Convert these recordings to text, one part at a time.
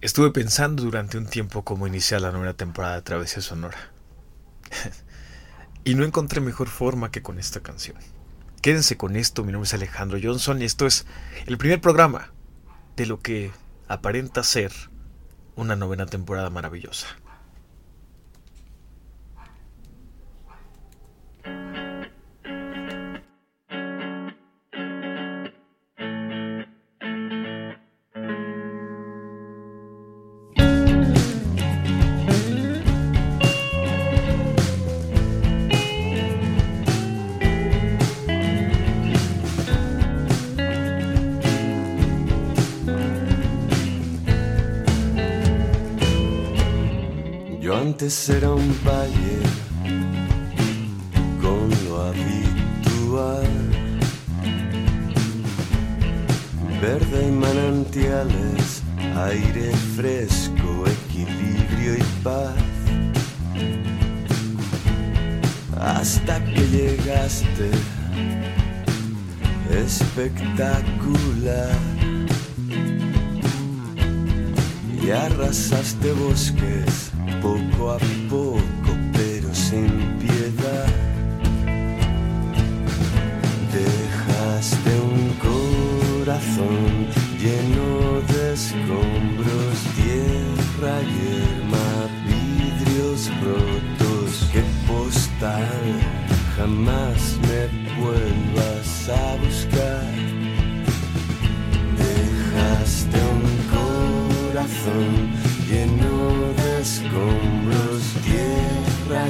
Estuve pensando durante un tiempo cómo iniciar la nueva temporada de Travesía Sonora. y no encontré mejor forma que con esta canción. Quédense con esto, mi nombre es Alejandro Johnson y esto es el primer programa de lo que aparenta ser una novena temporada maravillosa. Antes era un valle con lo habitual, verde y manantiales, aire fresco, equilibrio y paz. Hasta que llegaste, espectacular. Y arrasaste bosques poco a poco, pero sin piedad. Dejaste un corazón lleno de escombros, tierra, yerma, vidrios rotos. Que postal jamás me vuelvas a buscar. Dejaste un corazón lleno escombros, tierra,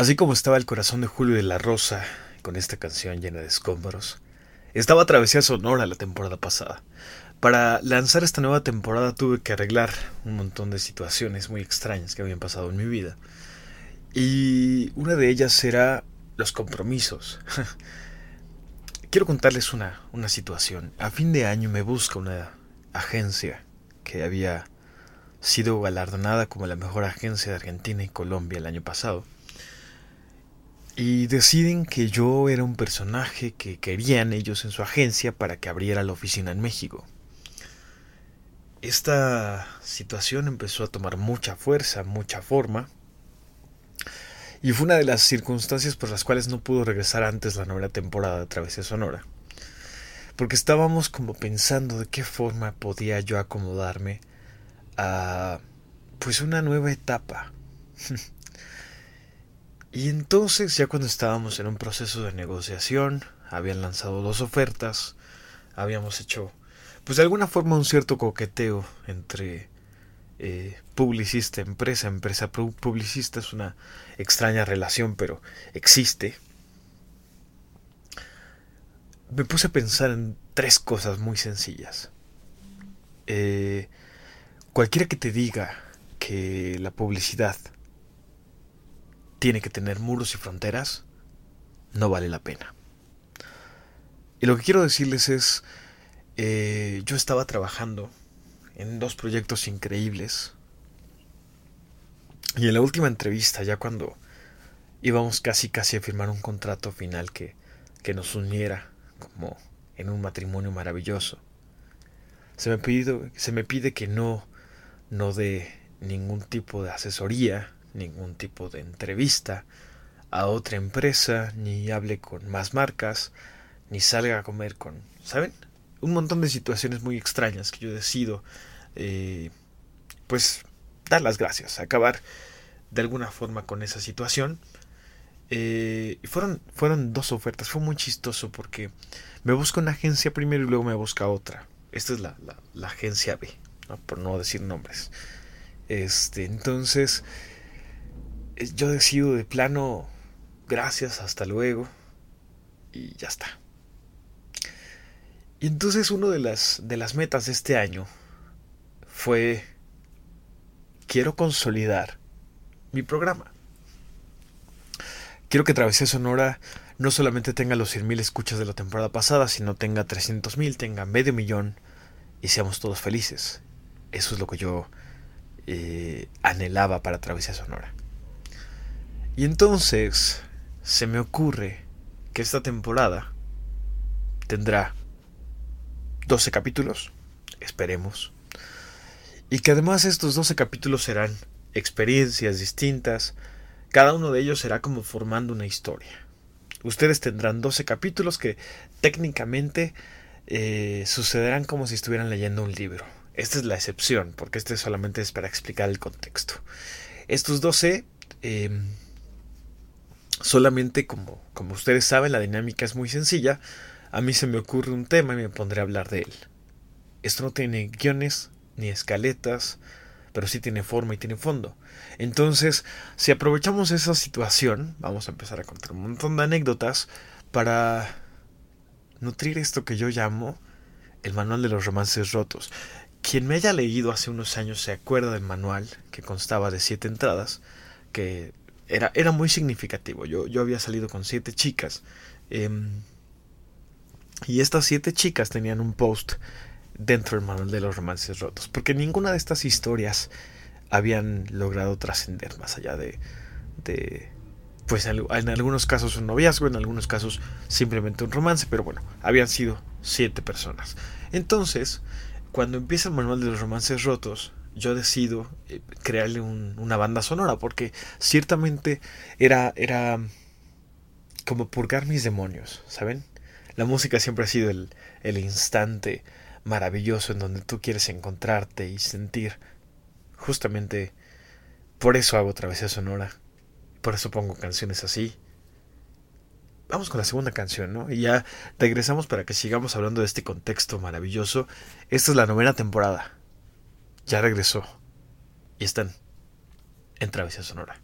Así como estaba el corazón de Julio de la Rosa con esta canción llena de escombros, estaba Travesía Sonora la temporada pasada. Para lanzar esta nueva temporada tuve que arreglar un montón de situaciones muy extrañas que habían pasado en mi vida. Y una de ellas era los compromisos. Quiero contarles una, una situación. A fin de año me busca una agencia que había sido galardonada como la mejor agencia de Argentina y Colombia el año pasado. Y deciden que yo era un personaje que querían ellos en su agencia para que abriera la oficina en México. Esta situación empezó a tomar mucha fuerza, mucha forma. Y fue una de las circunstancias por las cuales no pudo regresar antes la novena temporada de Travesía Sonora. porque estábamos como pensando de qué forma podía yo acomodarme a pues una nueva etapa. y entonces ya cuando estábamos en un proceso de negociación, habían lanzado dos ofertas, habíamos hecho pues de alguna forma un cierto coqueteo entre eh, publicista, empresa, empresa publicista es una extraña relación, pero existe. Me puse a pensar en tres cosas muy sencillas. Eh, cualquiera que te diga que la publicidad tiene que tener muros y fronteras, no vale la pena. Y lo que quiero decirles es, eh, yo estaba trabajando en dos proyectos increíbles. Y en la última entrevista, ya cuando íbamos casi casi a firmar un contrato final que, que nos uniera como en un matrimonio maravilloso, se me, pide, se me pide que no, no dé ningún tipo de asesoría, ningún tipo de entrevista a otra empresa, ni hable con más marcas, ni salga a comer con, ¿saben? Un montón de situaciones muy extrañas que yo decido, eh, pues, dar las gracias, acabar de alguna forma con esa situación. Eh, fueron, fueron dos ofertas, fue muy chistoso porque me busca una agencia primero y luego me busca otra. Esta es la, la, agencia B, por no decir nombres. Este, entonces, yo decido de plano, gracias, hasta luego, y ya está. Y entonces una de las, de las metas de este año fue, quiero consolidar mi programa. Quiero que Travesía Sonora no solamente tenga los 100.000 escuchas de la temporada pasada, sino tenga 300.000, tenga medio millón y seamos todos felices. Eso es lo que yo eh, anhelaba para Travesía Sonora. Y entonces se me ocurre que esta temporada tendrá 12 capítulos, esperemos. Y que además estos 12 capítulos serán experiencias distintas, cada uno de ellos será como formando una historia. Ustedes tendrán 12 capítulos que técnicamente eh, sucederán como si estuvieran leyendo un libro. Esta es la excepción, porque este solamente es para explicar el contexto. Estos 12, em, solamente como, como ustedes saben, la dinámica es muy sencilla a mí se me ocurre un tema y me pondré a hablar de él. Esto no tiene guiones ni escaletas, pero sí tiene forma y tiene fondo. Entonces, si aprovechamos esa situación, vamos a empezar a contar un montón de anécdotas para nutrir esto que yo llamo el manual de los romances rotos. Quien me haya leído hace unos años se acuerda del manual que constaba de siete entradas, que era, era muy significativo. Yo, yo había salido con siete chicas. Em, y estas siete chicas tenían un post dentro del manual de los romances rotos, porque ninguna de estas historias habían logrado trascender más allá de, de pues en algunos casos un noviazgo, en algunos casos simplemente un romance, pero bueno, habían sido siete personas. Entonces, cuando empieza el manual de los romances rotos, yo decido eh, crearle una banda sonora, porque ciertamente era, era como purgar mis demonios, ¿saben? La música siempre ha sido el, el instante maravilloso en donde tú quieres encontrarte y sentir. Justamente por eso hago travesía sonora. Por eso pongo canciones así. Vamos con la segunda canción, ¿no? Y ya regresamos para que sigamos hablando de este contexto maravilloso. Esta es la novena temporada. Ya regresó. Y están en Travesía Sonora.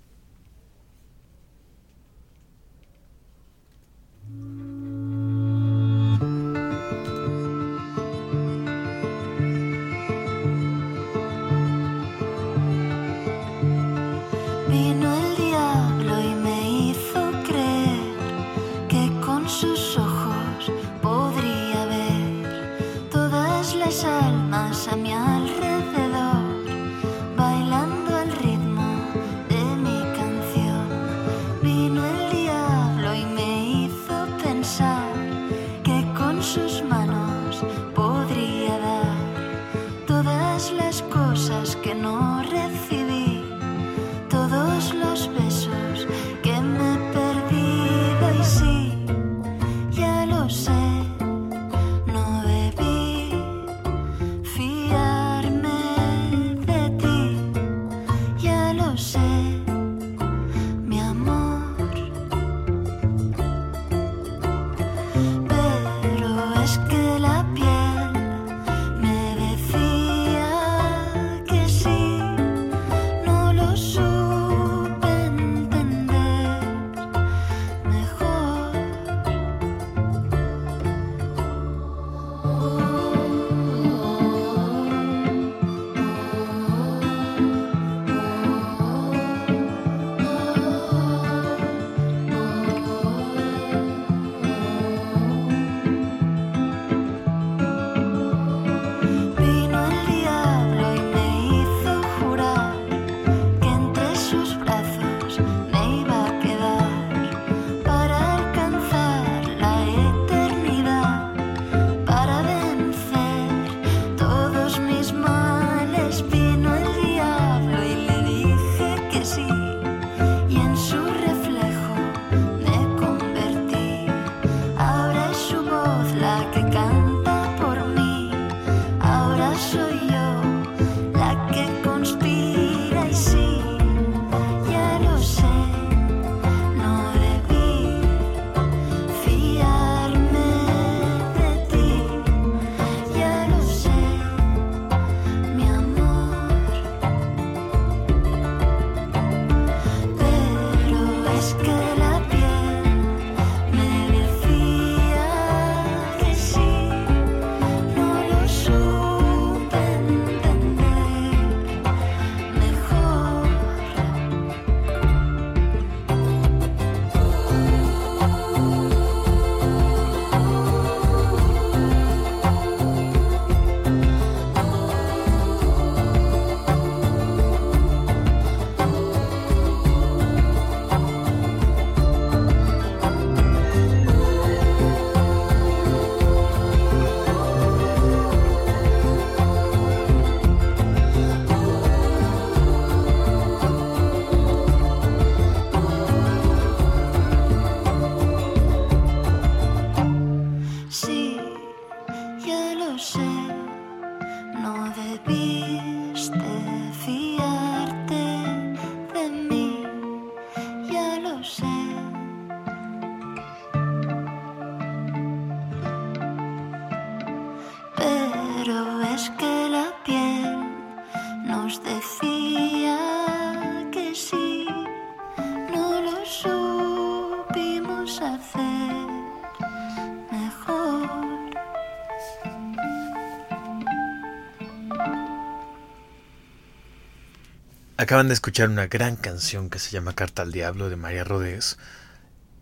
Acaban de escuchar una gran canción que se llama Carta al Diablo de María Rodés.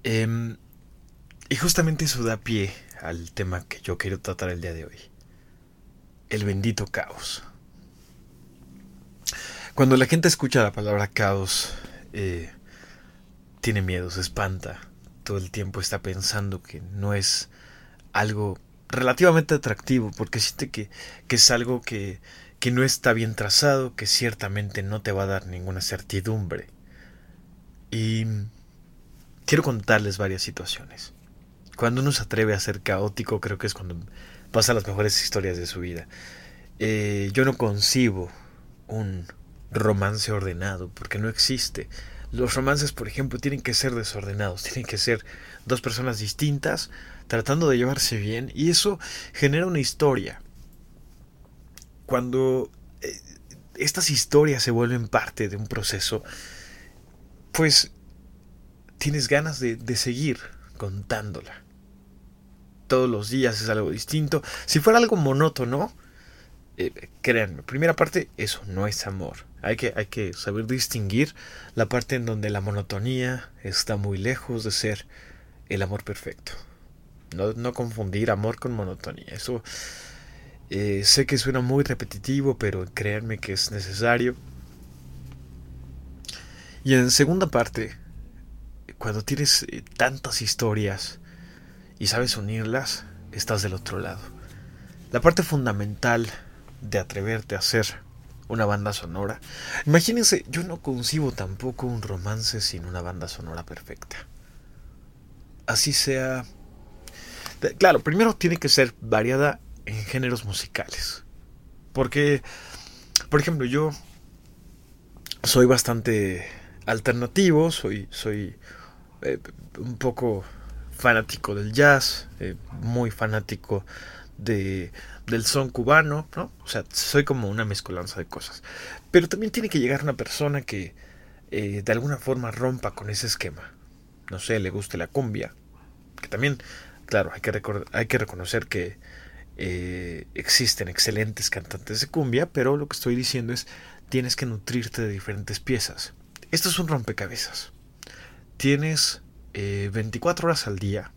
Em, y justamente eso da pie al tema que yo quiero tratar el día de hoy. El bendito caos. Cuando la gente escucha la palabra caos, eh, tiene miedo, se espanta. Todo el tiempo está pensando que no es algo relativamente atractivo, porque siente que, que es algo que, que no está bien trazado, que ciertamente no te va a dar ninguna certidumbre. Y quiero contarles varias situaciones. Cuando uno se atreve a ser caótico, creo que es cuando pasa las mejores historias de su vida. Eh, yo no concibo un romance ordenado, porque no existe. Los romances, por ejemplo, tienen que ser desordenados, tienen que ser dos personas distintas, tratando de llevarse bien, y eso genera una historia cuando eh, estas historias se vuelven parte de un proceso, pues tienes ganas de, seguir contándola. Todos los días es algo distinto. Si fuera algo monótono, eh, créanme, primera parte, eso no es amor. Hay que, hay que saber distinguir la parte en donde la monotonía está muy lejos de ser el amor perfecto. No, no confundir amor con monotonía. Eso eh, sé que suena muy repetitivo, pero créanme que es necesario. Y en segunda parte, cuando tienes eh, tantas historias y sabes unirlas, estás del otro lado. La parte fundamental de atreverte a hacer una banda sonora. Imagínense, yo no concibo tampoco un romance sin una banda sonora perfecta. Así sea... Claro, primero tiene que ser variada en géneros musicales. Porque, por ejemplo, yo soy bastante alternativo, soy, soy eh, un poco fanático del jazz, eh, muy fanático de, del son cubano, ¿no? O sea, soy como una mezcolanza de cosas. Pero también tiene que llegar una persona que eh, de alguna forma rompa con ese esquema. No sé, le guste la cumbia. Que también, claro, hay que, hay que reconocer que eh, existen excelentes cantantes de cumbia, pero lo que estoy diciendo es tienes que nutrirte de diferentes piezas. Esto es un rompecabezas. Tienes 24 eh, horas al día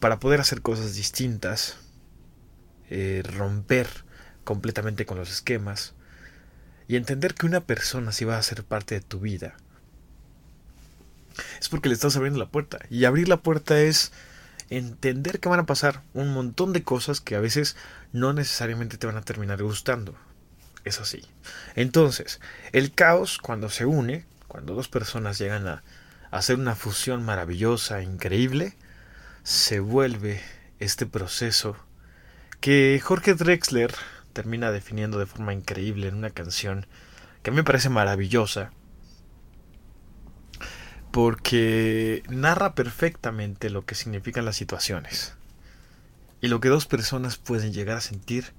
para poder hacer cosas distintas, eh, romper completamente con los esquemas y entender que una persona si va a ser parte de tu vida es porque le estás abriendo la puerta. Y abrir la puerta es entender que van a pasar un montón de cosas que a veces no necesariamente te van a terminar gustando. Es así. Entonces, el caos cuando se une, cuando dos personas llegan a, hacer una fusión maravillosa, increíble, se vuelve este proceso que Jorge Drexler termina definiendo de forma increíble en una canción que a mí me parece maravillosa, porque narra perfectamente lo que significan las situaciones y lo que dos personas pueden llegar a sentir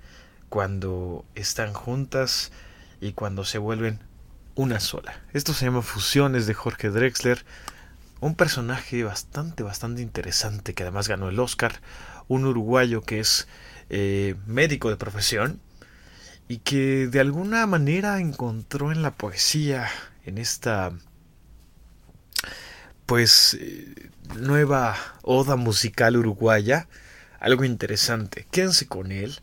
cuando están juntas y cuando se vuelven una sola. Esto se llama Fusiones de Jorge Drexler, un personaje bastante, bastante interesante que además ganó el Oscar, un uruguayo que es eh, médico de profesión y que de alguna manera encontró en la poesía, en esta pues nueva oda musical uruguaya, algo interesante. Quédense con él,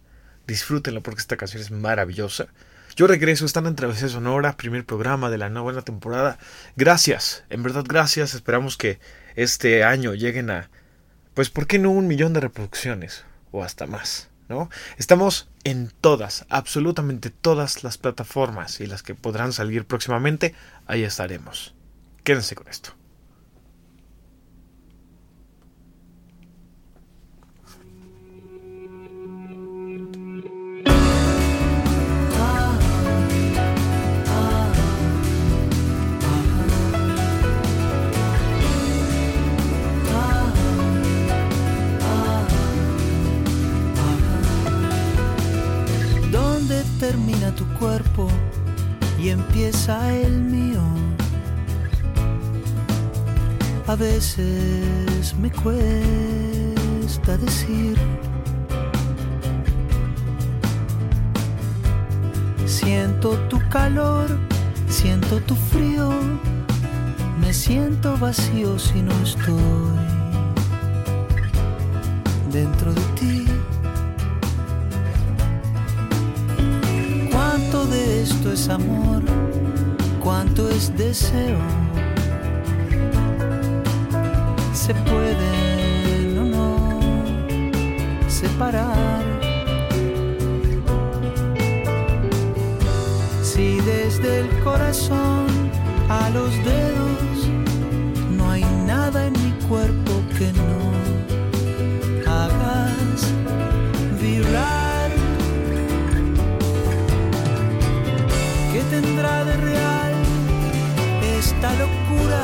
disfrútenlo porque esta canción es maravillosa. Yo regreso, están en Travesía Sonora, primer programa de la nueva temporada. Gracias, en verdad gracias. Esperamos que este año lleguen a, pues, ¿por qué no un millón de reproducciones? O hasta más, ¿no? Estamos en todas, absolutamente todas las plataformas y las que podrán salir próximamente, ahí estaremos. Quédense con esto. Termina tu cuerpo y empieza el mío. A veces me cuesta decir. Siento tu calor Siento tu frío, me siento vacío si no estoy dentro de ti. Esto es amor? ¿Cuánto es deseo? Se pueden o no separar. Si desde el corazón a los dedos no hay nada en mi cuerpo que no hagas vibrar. Tendrá de real esta locura?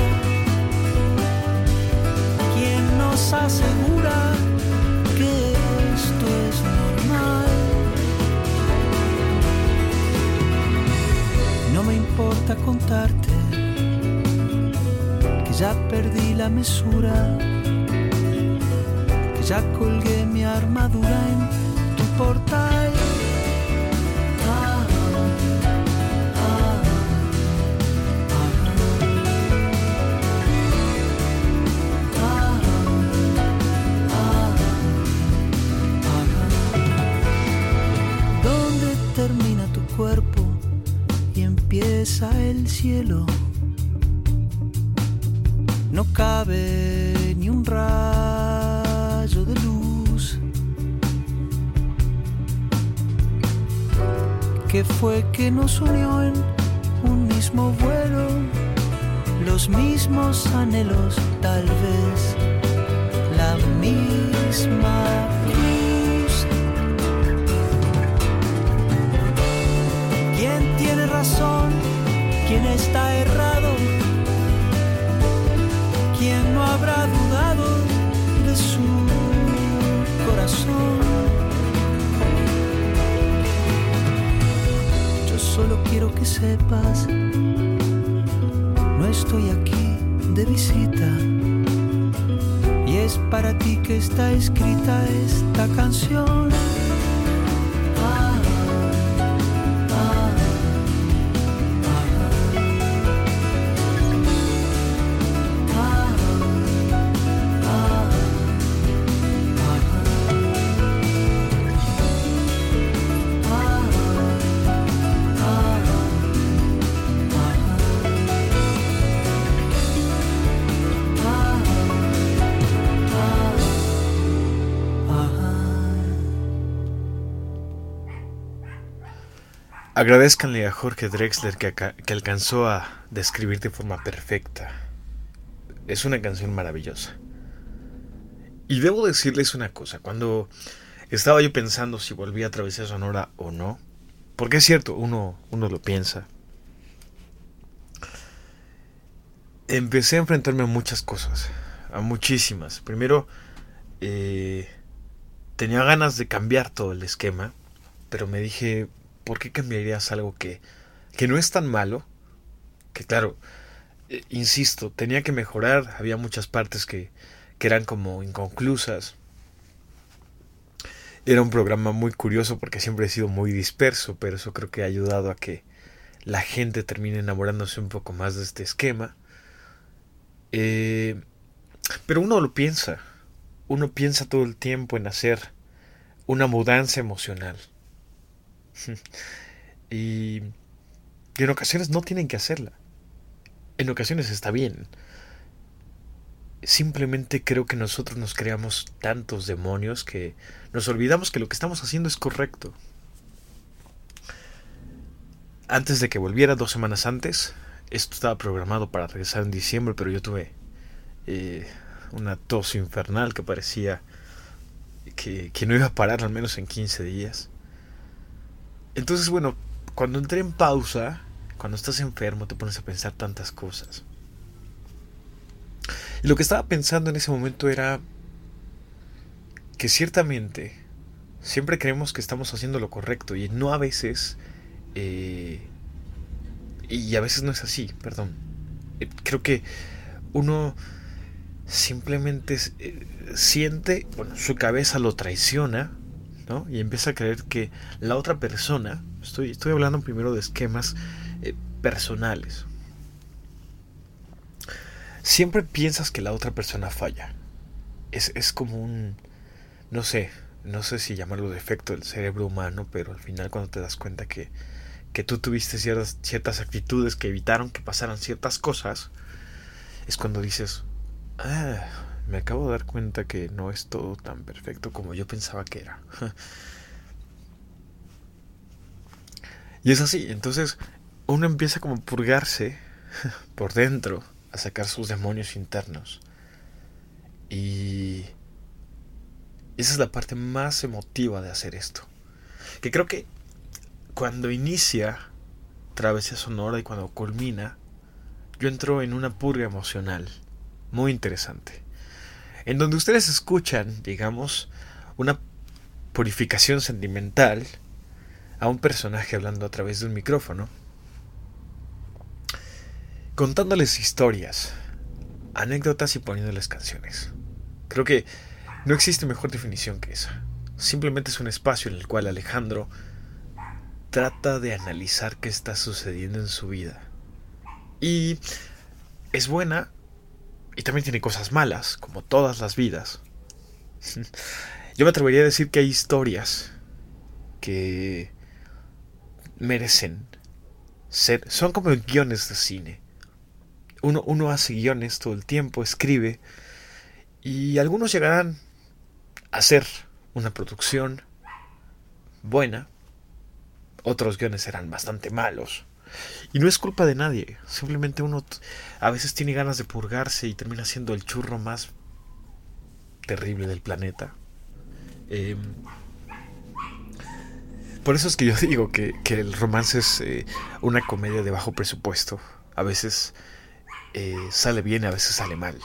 ¿Quién nos asegura que esto es normal? No me importa contarte que ya perdí la mesura, que ya colgué mi armadura en tu portal. El cielo? No cabe ni un rayo de luz. ¿Qué fue que nos unió en un mismo vuelo? Los mismos anhelos, tal vez la misma ¿Quién está errado? ¿Quién no habrá dudado de su corazón? Yo solo quiero que sepas, no estoy aquí de visita. Y es para ti que está escrita esta canción. Agradezcanle a Jorge Drexler que, alcanzó a describir de forma perfecta. Es una canción maravillosa. Y debo decirles una cosa, cuando estaba yo pensando si volvía a Travesía Sonora o no, porque es cierto, uno, uno lo piensa, empecé a enfrentarme a muchas cosas, a muchísimas. Primero, eh, tenía ganas de cambiar todo el esquema, pero me dije, ¿por qué cambiarías algo que, que no es tan malo? Que claro, eh, insisto, tenía que mejorar, había muchas partes que, que eran como inconclusas. Era un programa muy curioso porque siempre he sido muy disperso, pero eso creo que ha ayudado a que la gente termine enamorándose un poco más de este esquema. Eh, pero uno lo piensa, uno piensa todo el tiempo en hacer una mudanza emocional. y, en ocasiones no tienen que hacerla. En ocasiones está bien. Simplemente creo que nosotros nos creamos tantos demonios que nos olvidamos que lo que estamos haciendo es correcto. Antes de que volviera, dos semanas antes, esto estaba programado para regresar en diciembre, pero yo tuve eh, una tos infernal que parecía que, que no iba a parar al menos en 15 días. Entonces, bueno, cuando entré en pausa, cuando estás enfermo, te pones a pensar tantas cosas. Y lo que estaba pensando en ese momento era que ciertamente siempre creemos que estamos haciendo lo correcto y no a veces... eh, y a veces no es así, perdón. Eh, Creo que uno simplemente eh, siente, bueno, su cabeza lo traiciona, Y empieza a creer que la otra persona, estoy, estoy hablando primero de esquemas, eh, personales. Siempre piensas que la otra persona falla. Es, es como un... No sé, no sé si llamarlo defecto del cerebro humano, pero al final cuando te das cuenta que, que tú tuviste ciertas, ciertas actitudes que evitaron que pasaran ciertas cosas, es cuando dices, ah, me acabo de dar cuenta que no es todo tan perfecto como yo pensaba que era. y es así, entonces uno empieza como a purgarse por dentro, a sacar sus demonios internos. Y esa es la parte más emotiva de hacer esto. Que creo que cuando inicia Travesía Sonora y cuando culmina, yo entro en una purga emocional muy interesante. En donde ustedes escuchan, digamos, una purificación sentimental a un personaje hablando a través de un micrófono, contándoles historias, anécdotas y poniéndoles canciones. Creo que no existe mejor definición que esa. Simplemente es un espacio en el cual Alejandro trata de analizar qué está sucediendo en su vida. Y es buena y también tiene cosas malas, como todas las vidas. Yo me atrevería a decir que hay historias que merecen ser... Son como guiones de cine. Uno, uno hace guiones todo el tiempo, escribe, y algunos llegarán hacer una producción buena, otros guiones serán bastante malos. Y no es culpa de nadie, simplemente uno a veces tiene ganas de purgarse y termina siendo el churro más terrible del planeta. Em, por eso es que yo digo que, el romance es eh, una comedia de bajo presupuesto. A veces eh, sale bien, a veces sale mal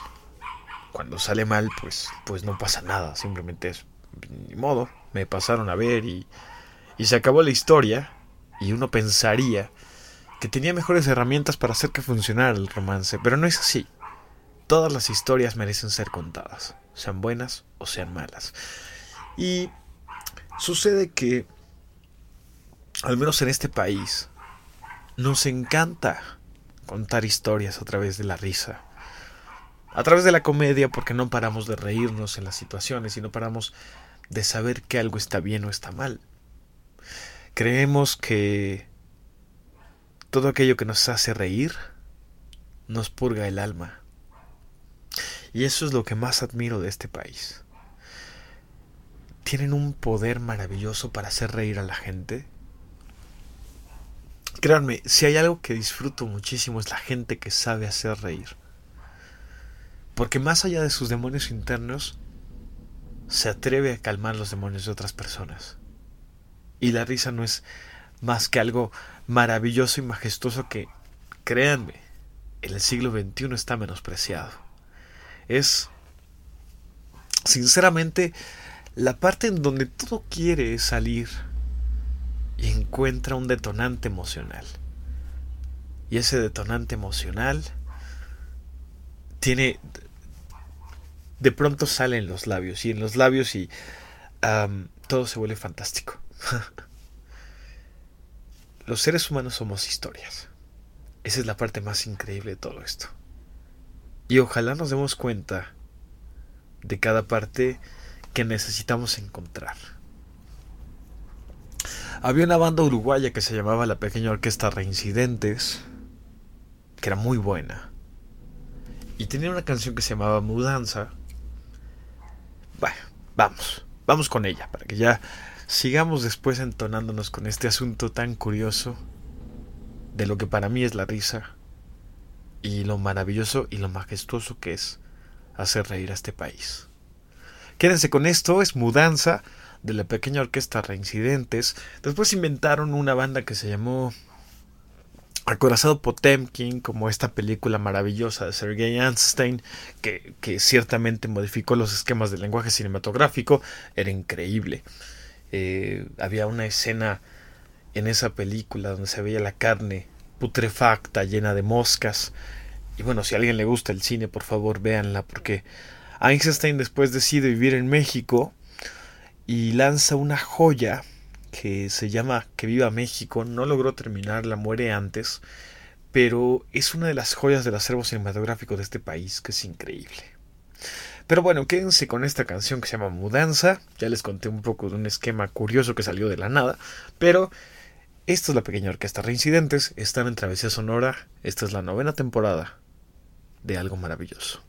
cuando sale mal, pues, pues no pasa nada, simplemente es ni modo, me pasaron a ver y, y se acabó la historia y uno pensaría que tenía mejores herramientas para hacer que funcionara el romance, pero no es así. Todas las historias merecen ser contadas, sean buenas o sean malas. Y sucede que, al menos en este país, nos encanta contar historias a través de la risa a través de la comedia porque no paramos de reírnos en las situaciones y no paramos de saber que algo está bien o está mal. Creemos que todo aquello que nos hace reír nos purga el alma. Y eso es lo que más admiro de este país. Tienen un poder maravilloso para hacer reír a la gente. Créanme, si hay algo que disfruto muchísimo es la gente que sabe hacer reír. Porque más allá de sus demonios internos, se atreve a calmar los demonios de otras personas. Y la risa no es más que algo maravilloso y majestuoso que, créanme, en el siglo XXI está menospreciado. Es, sinceramente, la parte en donde todo quiere salir y encuentra un detonante emocional. Y ese detonante emocional tiene de pronto sale en los labios y en los labios y todo se vuelve fantástico. los seres humanos somos historias. Esa es la parte más increíble de todo esto. Y ojalá nos demos cuenta de cada parte que necesitamos encontrar. Había una banda uruguaya que se llamaba la Pequeña Orquesta Reincidentes, que era muy buena. Y tenía una canción que se llamaba Mudanza, bueno, vamos, vamos con ella, para que ya sigamos después entonándonos con este asunto tan curioso de lo que para mí es la risa y lo maravilloso y lo majestuoso que es hacer reír a este país. Quédense con esto, es Mudanza de la pequeña orquesta Reincidentes. Después inventaron una banda que se llamó acorazado Potemkin, como esta película maravillosa de Sergei Einstein, que, que, ciertamente modificó los esquemas del lenguaje cinematográfico, era increíble. Eh, había una escena en esa película donde se veía la carne putrefacta, llena de moscas. Y bueno, si a alguien le gusta el cine, por favor véanla, porque Einstein después decide vivir en México y lanza una joya que se llama Que viva México. No logró terminarla, muere antes, pero es una de las joyas del acervo cinematográfico de este país, que es increíble. Pero bueno, quédense con esta canción que se llama Mudanza. Ya les conté un poco de un esquema curioso que salió de la nada, pero esta es la pequeña orquesta Reincidentes, están en Travesía Sonora, esta es la novena temporada de Algo Maravilloso.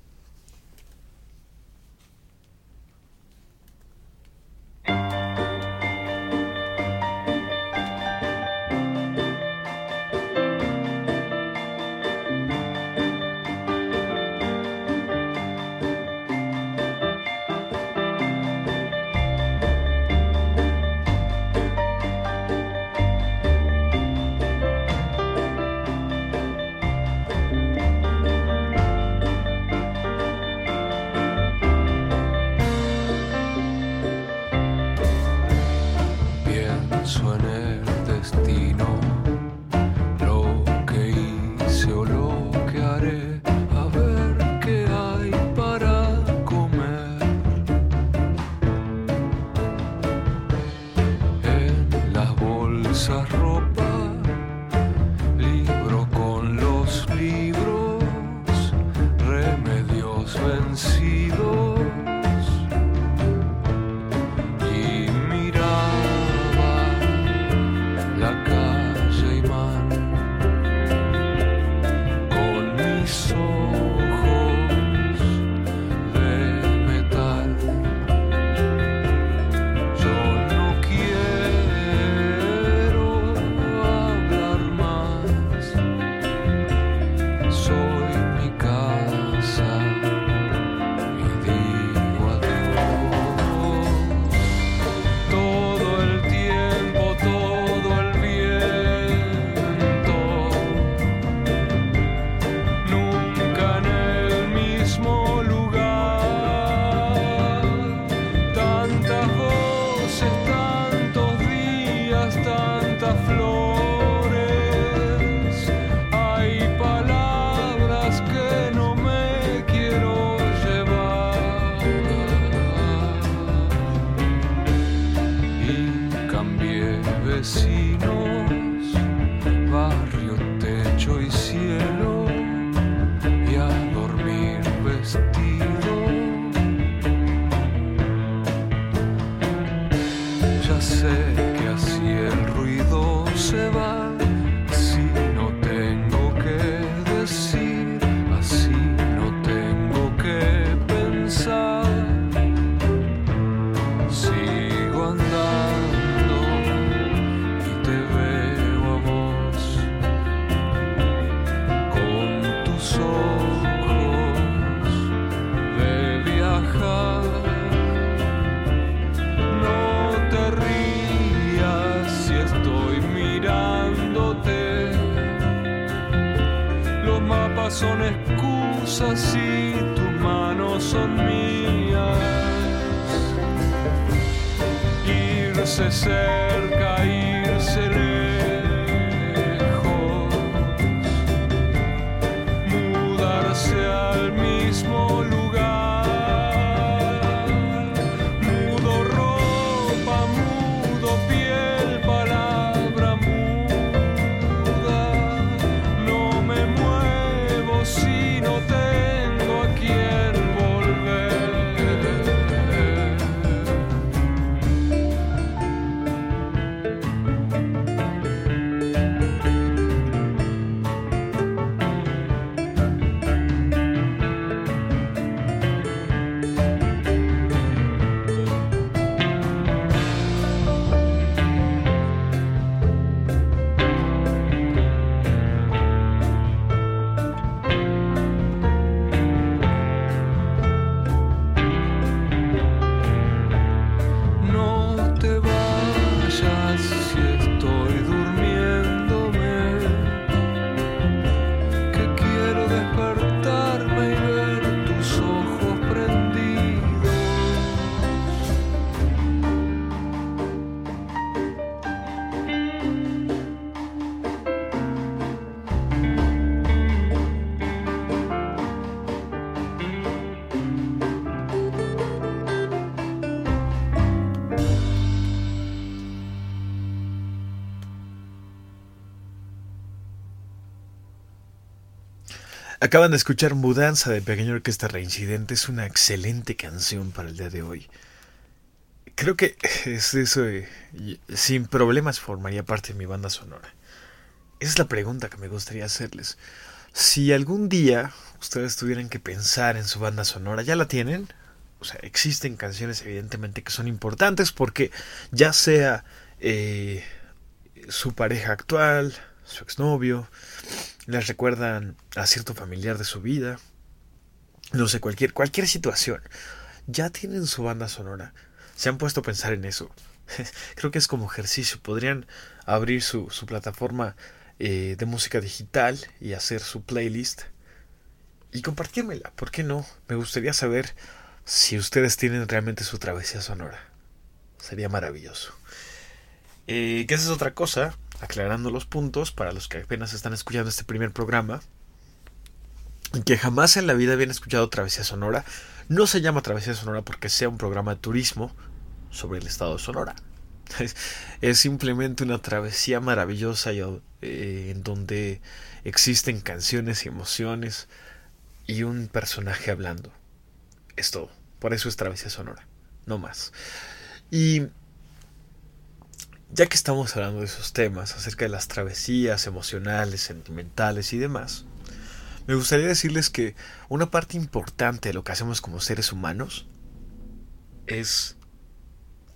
Acaban de escuchar Mudanza de Pequeño Orquesta Reincidente. Es una excelente canción para el día de hoy. Creo que es eso sin problemas formaría parte de mi banda sonora. Esa es la pregunta que me gustaría hacerles. Si algún día ustedes tuvieran que pensar en su banda sonora, ¿ya la tienen? O sea, existen canciones evidentemente que son importantes porque ya sea eh, su pareja actual, su exnovio, les recuerdan a cierto familiar de su vida, no sé, cualquier, cualquier situación. Ya tienen su banda sonora. Se han puesto a pensar en eso. Creo que es como ejercicio. Podrían abrir su, su plataforma eh, de música digital y hacer su playlist y compartírmela. ¿Por qué no? Me gustaría saber si ustedes tienen realmente su travesía sonora. Sería maravilloso. Eh, que es otra cosa aclarando los puntos para los que apenas están escuchando este primer programa, que jamás en la vida habían escuchado Travesía Sonora. No se llama Travesía Sonora porque sea un programa de turismo sobre el estado de Sonora. Es, simplemente una travesía maravillosa eh, en donde existen canciones y emociones y un personaje hablando. Es todo. Por eso es Travesía Sonora. No más. Y ya que estamos hablando de esos temas, acerca de las travesías emocionales, sentimentales y demás, me gustaría decirles que una parte importante de lo que hacemos como seres humanos es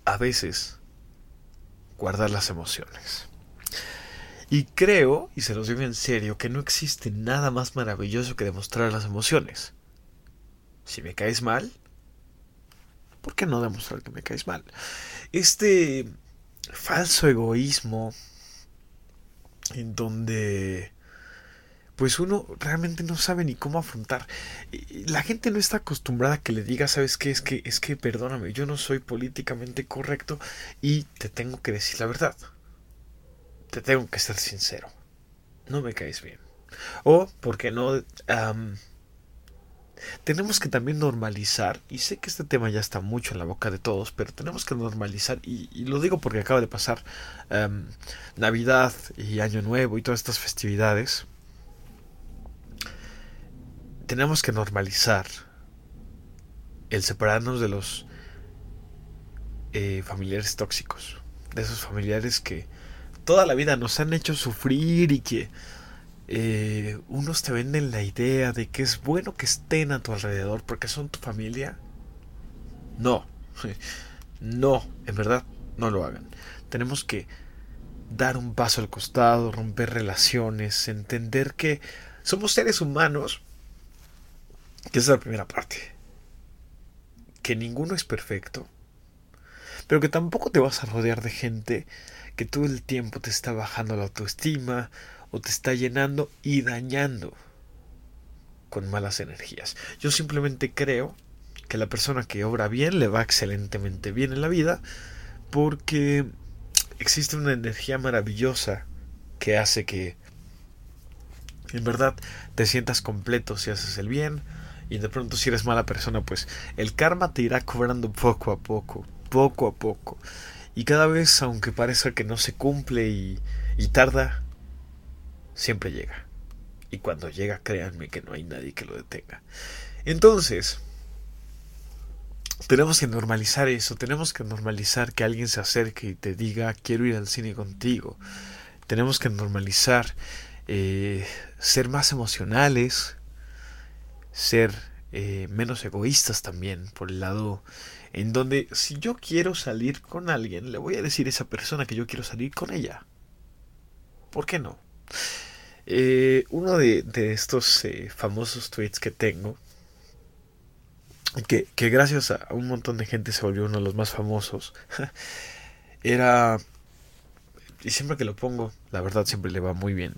a veces guardar las emociones. Y creo, y se los digo en serio, que no existe nada más maravilloso que demostrar las emociones. Si me caes mal, ¿por qué no demostrar que me caes mal? Este falso egoísmo en donde pues uno realmente no sabe ni cómo afrontar. La gente no está acostumbrada a que le diga, ¿sabes qué? Es que, es que, perdóname, yo no soy políticamente correcto y te tengo que decir la verdad. Te tengo que ser sincero. No me caes bien. O, porque no? Tenemos que también normalizar, y sé que este tema ya está mucho en la boca de todos, pero tenemos que normalizar, y, lo digo porque acaba de pasar em, Navidad y Año Nuevo y todas estas festividades, tenemos que normalizar el separarnos de los eh, familiares tóxicos, de esos familiares que toda la vida nos han hecho sufrir y que eh, unos te venden la idea de que es bueno que estén a tu alrededor porque son tu familia. No, no, en verdad, no lo hagan. Tenemos que dar un paso al costado, romper relaciones, entender que somos seres humanos, que es la primera parte, que ninguno es perfecto, pero que tampoco te vas a rodear de gente que todo el tiempo te está bajando la autoestima o te está llenando y dañando con malas energías. Yo simplemente creo que la persona que obra bien le va excelentemente bien en la vida porque existe una energía maravillosa que hace que en verdad te sientas completo si haces el bien y de pronto si eres mala persona pues el karma te irá cobrando poco a poco, poco a poco y cada vez aunque parezca que no se cumple y, y tarda siempre llega. Y cuando llega, créanme que no hay nadie que lo detenga. Entonces, tenemos que normalizar eso, tenemos que normalizar que alguien se acerque y te diga, quiero ir al cine contigo. Tenemos que normalizar eh, ser más emocionales, ser eh, menos egoístas también, por el lado en donde si yo quiero salir con alguien, le voy a decir a esa persona que yo quiero salir con ella. ¿Por qué no? Eh, uno de, estos eh, famosos tweets que tengo, que, gracias a un montón de gente se volvió uno de los más famosos, era, y siempre que lo pongo, la verdad siempre le va muy bien,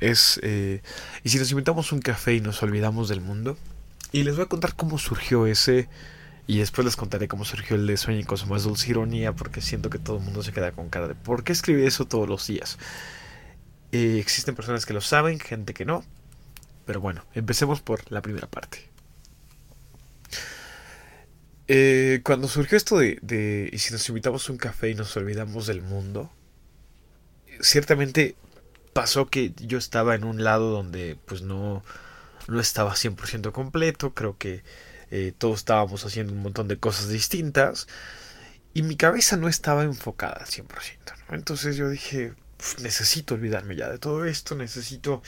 es, eh, y si nos inventamos un café y nos olvidamos del mundo, y les voy a contar cómo surgió ese, y después les contaré cómo surgió el de Sueño con su más dulce ironía, porque siento que todo el mundo se queda con cara de, ¿por qué escribí eso todos los días? Eh, existen personas que lo saben, gente que no. Pero bueno, empecemos por la primera parte. Eh, cuando surgió esto de, y si nos invitamos a un café y nos olvidamos del mundo, ciertamente pasó que yo estaba en un lado donde pues no, no estaba 100% completo, creo que eh, todos estábamos haciendo un montón de cosas distintas y mi cabeza no estaba enfocada al 100%. Entonces yo dije, necesito olvidarme ya de todo esto, necesito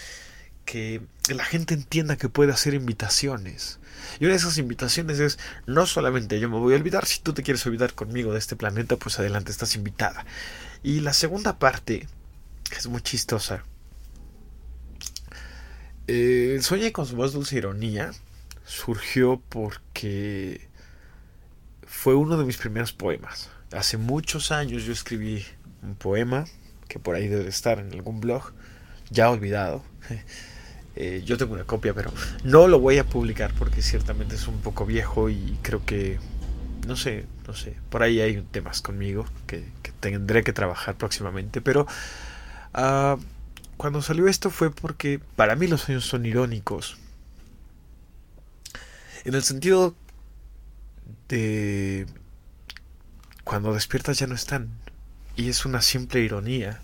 que la gente entienda que puede hacer invitaciones. Y una de esas invitaciones es, no solamente yo me voy a olvidar, si tú te quieres olvidar conmigo de este planeta, pues adelante, estás invitada. Y la segunda parte, es muy chistosa, eh, Sueña con su voz dulce ironía surgió porque fue uno de mis primeros poemas. Hace muchos años yo escribí un poema que por ahí debe estar en algún blog, ya olvidado. Eh, yo tengo una copia, pero no lo voy a publicar porque ciertamente es un poco viejo y creo que, no sé, no sé, por ahí hay temas conmigo que, tendré que trabajar próximamente, pero uh, cuando salió esto fue porque para mí los sueños son irónicos. En el sentido de cuando despiertas ya no están. Y es una simple ironía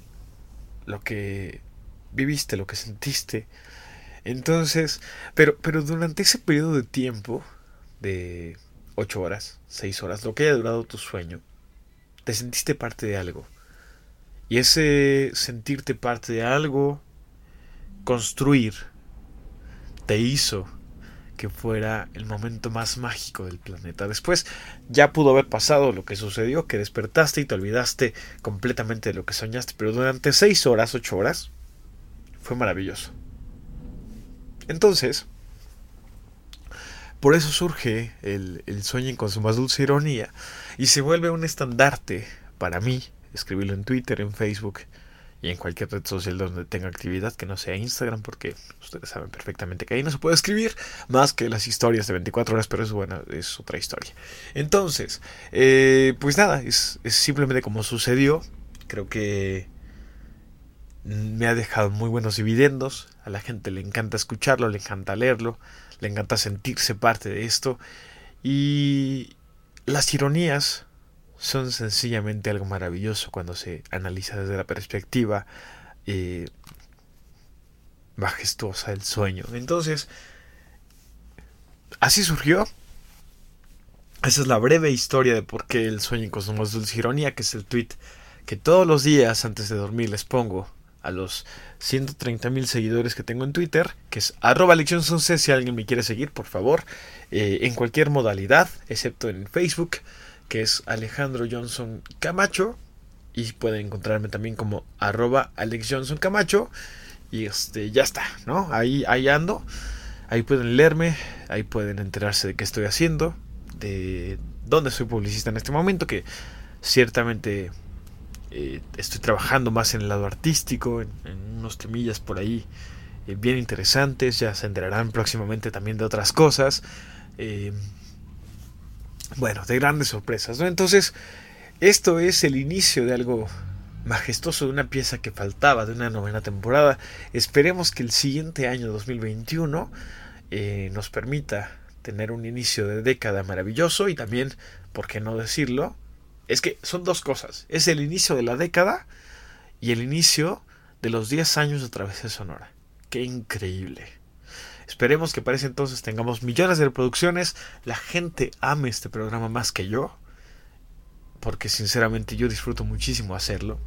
lo que viviste, lo que sentiste. Entonces, pero, pero durante ese periodo de tiempo, de ocho horas, seis horas, lo que haya durado tu sueño, te sentiste parte de algo. Y ese sentirte parte de algo, construir, te hizo que fuera el momento más mágico del planeta. Después ya pudo haber pasado lo que sucedió, que despertaste y te olvidaste completamente de lo que soñaste, pero durante seis horas, ocho horas, fue maravilloso. Entonces, por eso surge el, el sueño con su más dulce ironía y se vuelve un estandarte para mí, escribirlo en Twitter, en Facebook y en cualquier red social donde tenga actividad que no sea Instagram, porque ustedes saben perfectamente que ahí no se puede escribir más que las historias de 24 horas, pero es buena, es otra historia. Entonces, eh, pues nada, es, es simplemente como sucedió. Creo que me ha dejado muy buenos dividendos. A la gente le encanta escucharlo, le encanta leerlo, le encanta sentirse parte de esto. Y las ironías son sencillamente algo maravilloso cuando se analiza desde la perspectiva eh, majestuosa del sueño. Entonces, así surgió. Esa es la breve historia de por qué el sueño con más dulce ironía, que es el tweet que todos los días antes de dormir les pongo a los 130 mil seguidores que tengo en Twitter, que es arroba si alguien me quiere seguir, por favor, eh, en cualquier modalidad, excepto en Facebook que es Alejandro Johnson Camacho. Y pueden encontrarme también como arroba Alex Johnson Camacho. Y este, ya está, ¿no? Ahí, ahí ando. Ahí pueden leerme, ahí pueden enterarse de qué estoy haciendo, de dónde soy publicista en este momento, que ciertamente eh, estoy trabajando más en el lado artístico, en, unos temillas por ahí eh, bien interesantes, ya se enterarán próximamente también de otras cosas. Eh, bueno, de grandes sorpresas, ¿no? Entonces, esto es el inicio de algo majestuoso, de una pieza que faltaba de una novena temporada. Esperemos que el siguiente año 2021 eh, nos permita tener un inicio de década maravilloso y también, ¿por qué no decirlo? Es que son dos cosas. Es el inicio de la década y el inicio de los 10 años de Travesía Sonora. ¡Qué increíble! Esperemos que para ese entonces tengamos millones de reproducciones, la gente ame este programa más que yo, porque sinceramente yo disfruto muchísimo hacerlo.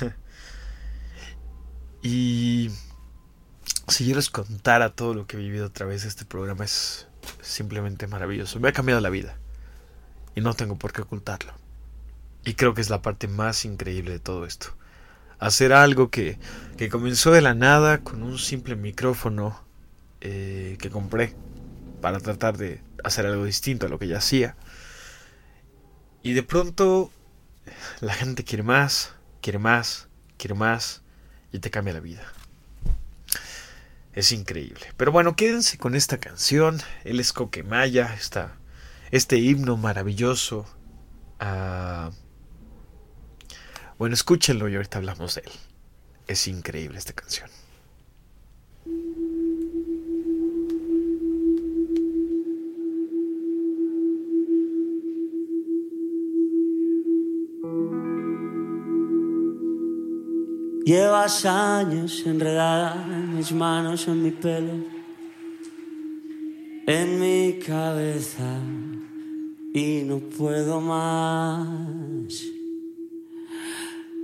y si yo les contara todo lo que he vivido a través de este programa es simplemente maravilloso. Me ha cambiado la vida y no tengo por qué ocultarlo. Y creo que es la parte más increíble de todo esto hacer algo que, que comenzó de la nada con un simple micrófono eh, que compré para tratar de hacer algo distinto a lo que ya hacía. Y de pronto la gente quiere más, quiere más, quiere más y te cambia la vida. Es increíble. Pero bueno, quédense con esta canción. Él es Coquemaya, está este himno maravilloso a bueno, escúchenlo y ahorita hablamos de él. Es increíble esta canción. Llevas años enredada en mis manos, en mi pelo, en mi cabeza y no puedo más.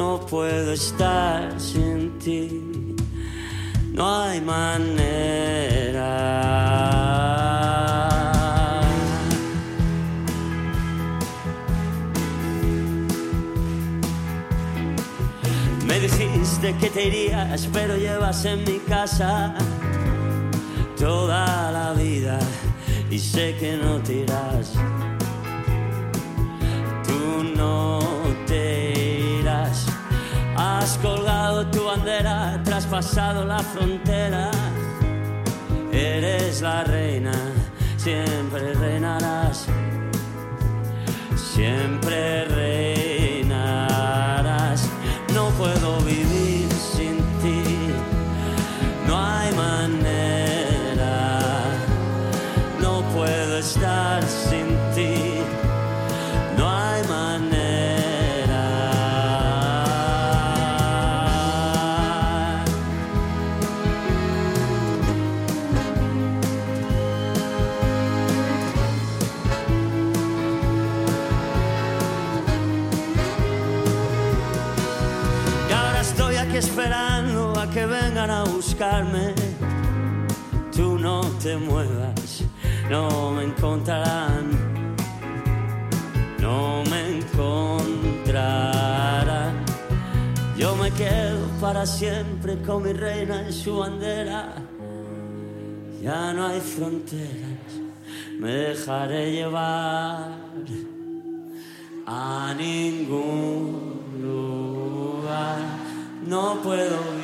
No puedo estar sin ti. No hay manera. Me dijiste que te irías, pero llevas en mi casa toda la vida y sé que no te irás. Tú no colgado tu bandera, traspasado la frontera. Eres la reina, siempre reinarás. Siempre reinarás. No puedo vivir sin ti. No hay manera. No puedo estar sin te muevas, no me encontrarán. No me encontrarán. Yo me quedo para siempre con mi reina en su bandera. Ya no hay fronteras, me dejaré llevar a ningún lugar. No puedo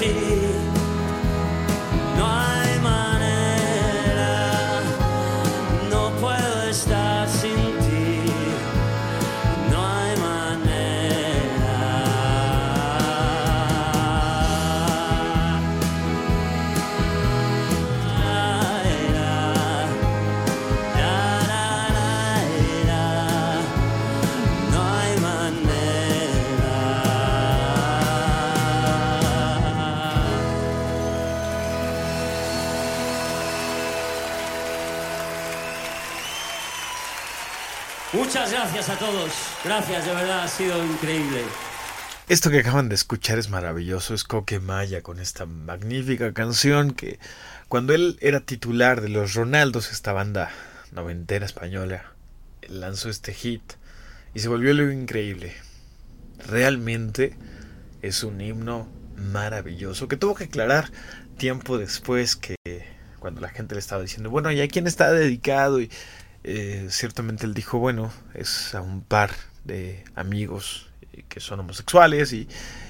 vivir Muchas gracias a todos. Gracias, de verdad, ha sido increíble. Esto que acaban de escuchar es maravilloso, es Coque Maya con esta magnífica canción que cuando él era titular de los Ronaldos, esta banda noventera española, lanzó este hit y se volvió algo increíble. Realmente es un himno maravilloso que tuvo que aclarar tiempo después que cuando la gente le estaba diciendo, bueno, ¿y a quién está dedicado? Y eh, ciertamente él dijo, bueno, es a un par de amigos eh, que son homosexuales y,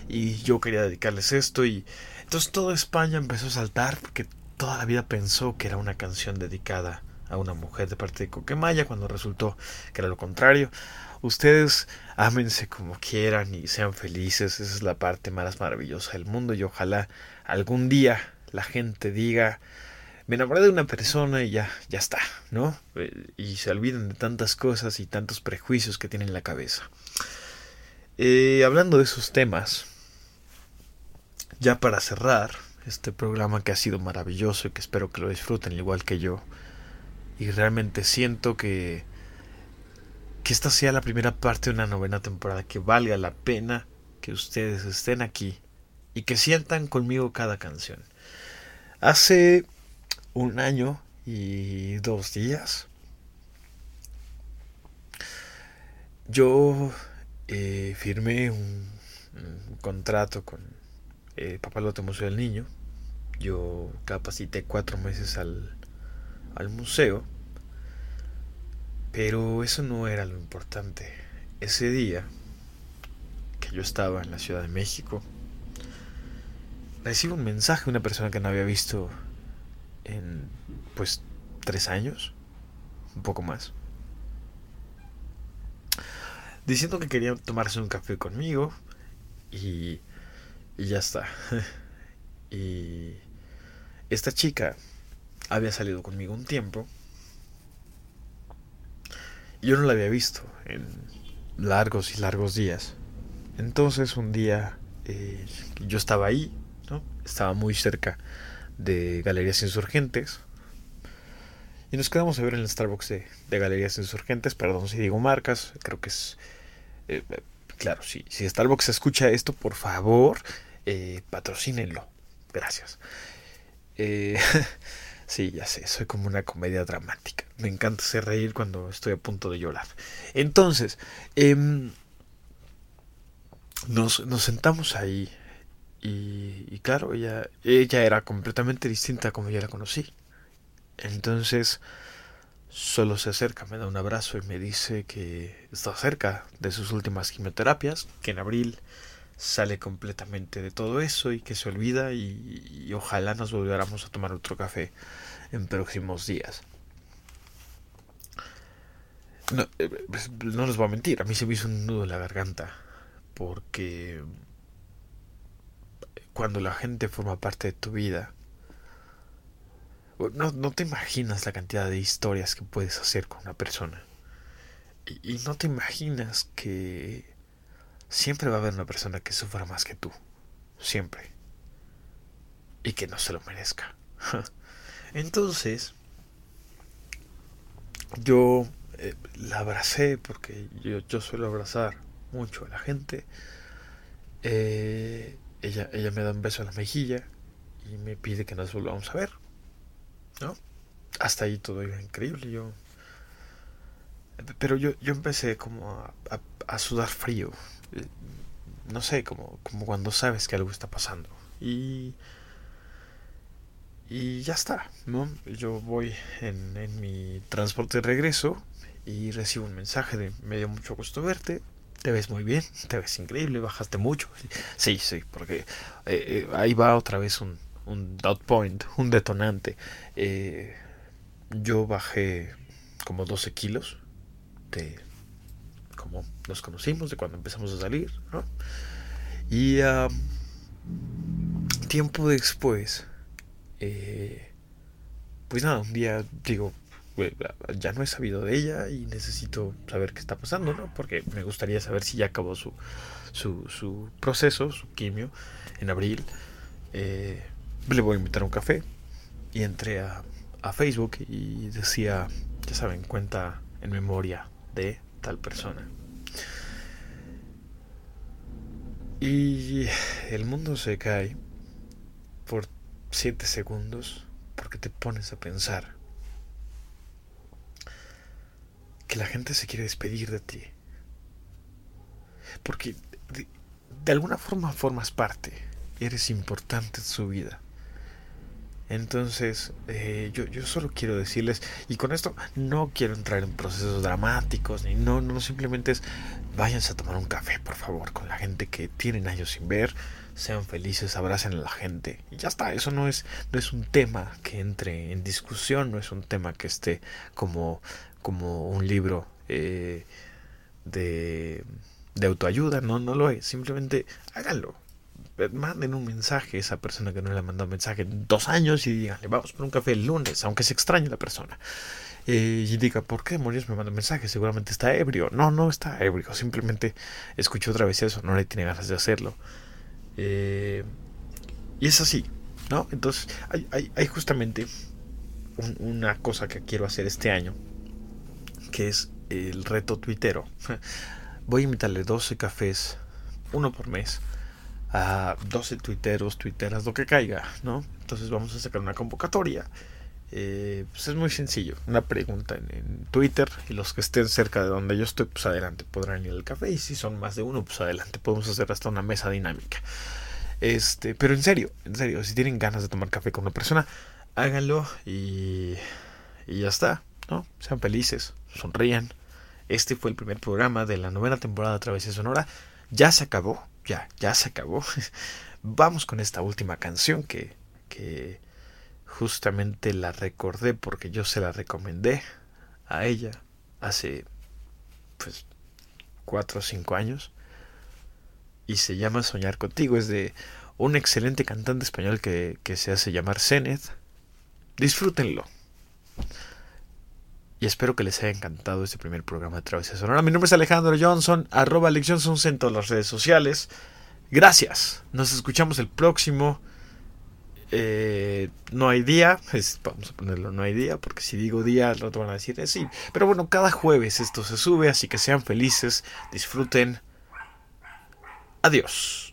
y yo quería dedicarles esto y entonces toda España empezó a saltar porque toda la vida pensó que era una canción dedicada a una mujer de parte de Coquemaya cuando resultó que era lo contrario. Ustedes ámense como quieran y sean felices, esa es la parte más maravillosa del mundo y ojalá algún día la gente diga me enamoré de una persona y ya, ya está, ¿no? Eh, Y se olviden de tantas cosas y tantos prejuicios que tienen en la cabeza. Eh, hablando de esos temas, ya para cerrar este programa que ha sido maravilloso y que espero que lo disfruten igual que yo, y realmente siento que que esta sea la primera parte de una novena temporada que valga la pena que ustedes estén aquí y que sientan conmigo cada canción. Hace un año y dos días yo eh, firmé un contrato con eh, Papalote Museo del Niño. Yo capacité cuatro meses al, al museo. Pero eso no era lo importante. Ese día que yo estaba en la Ciudad de México, recibo un mensaje de una persona que no había visto en pues tres años, un poco más, diciendo que quería tomarse un café conmigo y, y ya está. y esta chica había salido conmigo un tiempo y yo no la había visto en largos y largos días. Entonces un día eh, yo estaba ahí, ¿no? estaba muy cerca de Galerías Insurgentes. Y nos quedamos a ver en el Starbucks de, Galerías Insurgentes, perdón si digo marcas, creo que es... Eh, eh, claro, si, si Starbucks escucha esto, por favor, eh, patrocínenlo. Gracias. Eh, sí, ya sé, soy como una comedia dramática. Me encanta hacer reír cuando estoy a punto de llorar. Entonces, em, nos, nos sentamos ahí y, y claro, ella, ella era completamente distinta como yo la conocí. Entonces, solo se acerca, me da un abrazo y me dice que está cerca de sus últimas quimioterapias, que en abril sale completamente de todo eso y que se olvida y, y ojalá nos volviéramos a tomar otro café en próximos días. No, eh, pues, no les voy a mentir, a mí se me hizo un nudo en la garganta porque cuando la gente forma parte de tu vida, no, no te imaginas la cantidad de historias que puedes hacer con una persona. Y, no te imaginas que siempre va a haber una persona que sufra más que tú. Siempre. Y que no se lo merezca. Entonces, yo eh, la abracé porque yo, yo suelo abrazar mucho a la gente. Eh, ella, ella me da un beso en la mejilla y me pide que nos volvamos a ver. ¿No? Hasta ahí todo iba increíble. Yo. Pero yo, yo empecé como a, sudar frío. Eh, No sé, como, como cuando sabes que algo está pasando. Y. Y ya está, ¿no? Yo voy en, en mi transporte de regreso y recibo un mensaje de me dio mucho gusto verte, te ves muy bien, te ves increíble, bajaste mucho. Sí, sí, porque eh, eh, ahí va otra vez un, un dot point, un detonante. Eh, yo bajé como 12 kilos de como nos conocimos, de cuando empezamos a salir, ¿no? Y tiempo después, pues nada, un día digo, ya no he sabido de ella y necesito saber qué está pasando, ¿no? Porque me gustaría saber si ya acabó su, su, su proceso, su quimio, en abril. Eh, le voy a invitar a un café y entré a, a Facebook y decía, ya saben, cuenta en memoria de tal persona. Y el mundo se cae por 7 segundos porque te pones a pensar que la gente se quiere despedir de ti. Porque de, alguna forma formas parte, eres importante en su vida. Entonces, eh, yo, yo solo quiero decirles, y con esto no quiero entrar en procesos dramáticos, ni no, no, simplemente es váyanse a tomar un café, por favor, con la gente que tienen años sin ver, sean felices, abracen a la gente, y ya está, eso no es, no es un tema que entre en discusión, no es un tema que esté como, como un libro eh, de, de autoayuda, no, no lo es, simplemente háganlo, manden un mensaje a esa persona que no le ha mandado un mensaje en dos años y díganle, vamos por un café el lunes, aunque se extrañe la persona. Eh, y diga, ¿por qué demonios me manda un mensaje? Seguramente está ebrio. No, no está ebrio, simplemente escuchó otra vez eso, no le tiene ganas de hacerlo. Eh, y es así, ¿no? Entonces, hay, hay, hay justamente un, una cosa que quiero hacer este año, que es el reto tuitero. Voy a invitarle 12 cafés, uno por mes a 12 tuiteros, tuiteras, lo que caiga, ¿no? Entonces vamos a sacar una convocatoria Eh, pues es muy sencillo. Una pregunta en, en, Twitter y los que estén cerca de donde yo estoy, pues adelante podrán ir al café. Y si son más de uno, pues adelante podemos hacer hasta una mesa dinámica. Este, pero en serio, en serio, si tienen ganas de tomar café con una persona, háganlo y, y ya está, ¿no? Sean felices, sonrían. Este fue el primer programa de la novena temporada de Travesía Sonora. Ya se acabó, ya, ya se acabó. Vamos con esta última canción que, que justamente la recordé porque yo se la recomendé a ella hace pues cuatro o cinco años y se llama Soñar contigo es de un excelente cantante español que, que se hace llamar Zenet disfrútenlo y espero que les haya encantado este primer programa de Travesía Sonora. Mi nombre es Alejandro Johnson, arroba Alex Johnson en todas las redes sociales. Gracias. Nos escuchamos el próximo. Eh, no hay día. Vamos a ponerlo no hay día, porque si digo día, al rato van a decir eh, sí. Pero bueno, cada jueves esto se sube, así que sean felices, disfruten. Adiós.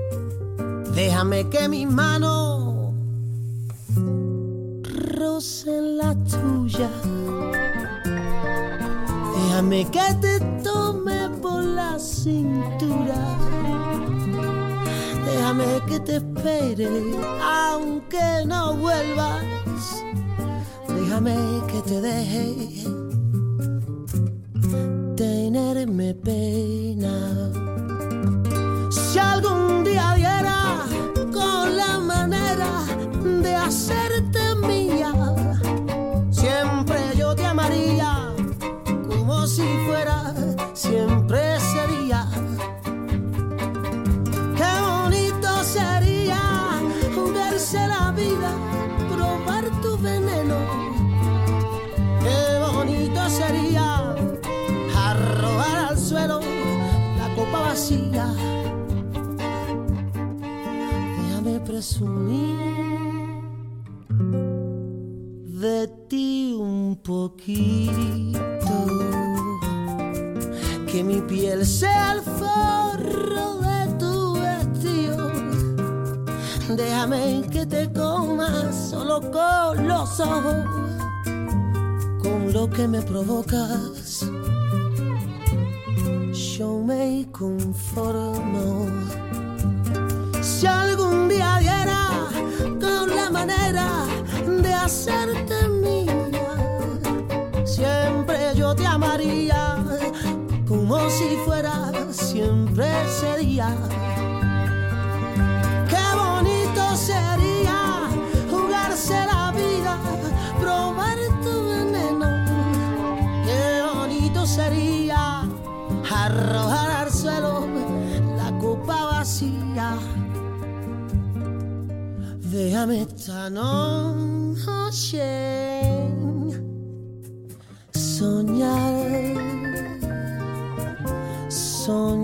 Déjame que mi mano roce la tuya. Déjame que te tome por la cintura. Déjame que te espere aunque no vuelvas. Déjame que te deje tenerme pena. De hacerte mía, siempre yo te amaría como si fuera, siempre sería. Qué bonito sería jugarse la vida, probar tu veneno. Qué bonito sería arrojar al suelo la copa vacía presumir poquito, que mi piel sea el forro de tu vestido. Déjame que te comas solo con los ojos, con lo que me provocas. Yo me conformo si algún día diera con la manera de hacerte mía, siempre yo te amaría como si fuera siempre sería. Qué bonito sería jugarse la vida, probar tu veneno. Qué bonito sería arrojar al suelo la copa vacía. Déjame esta noche soñar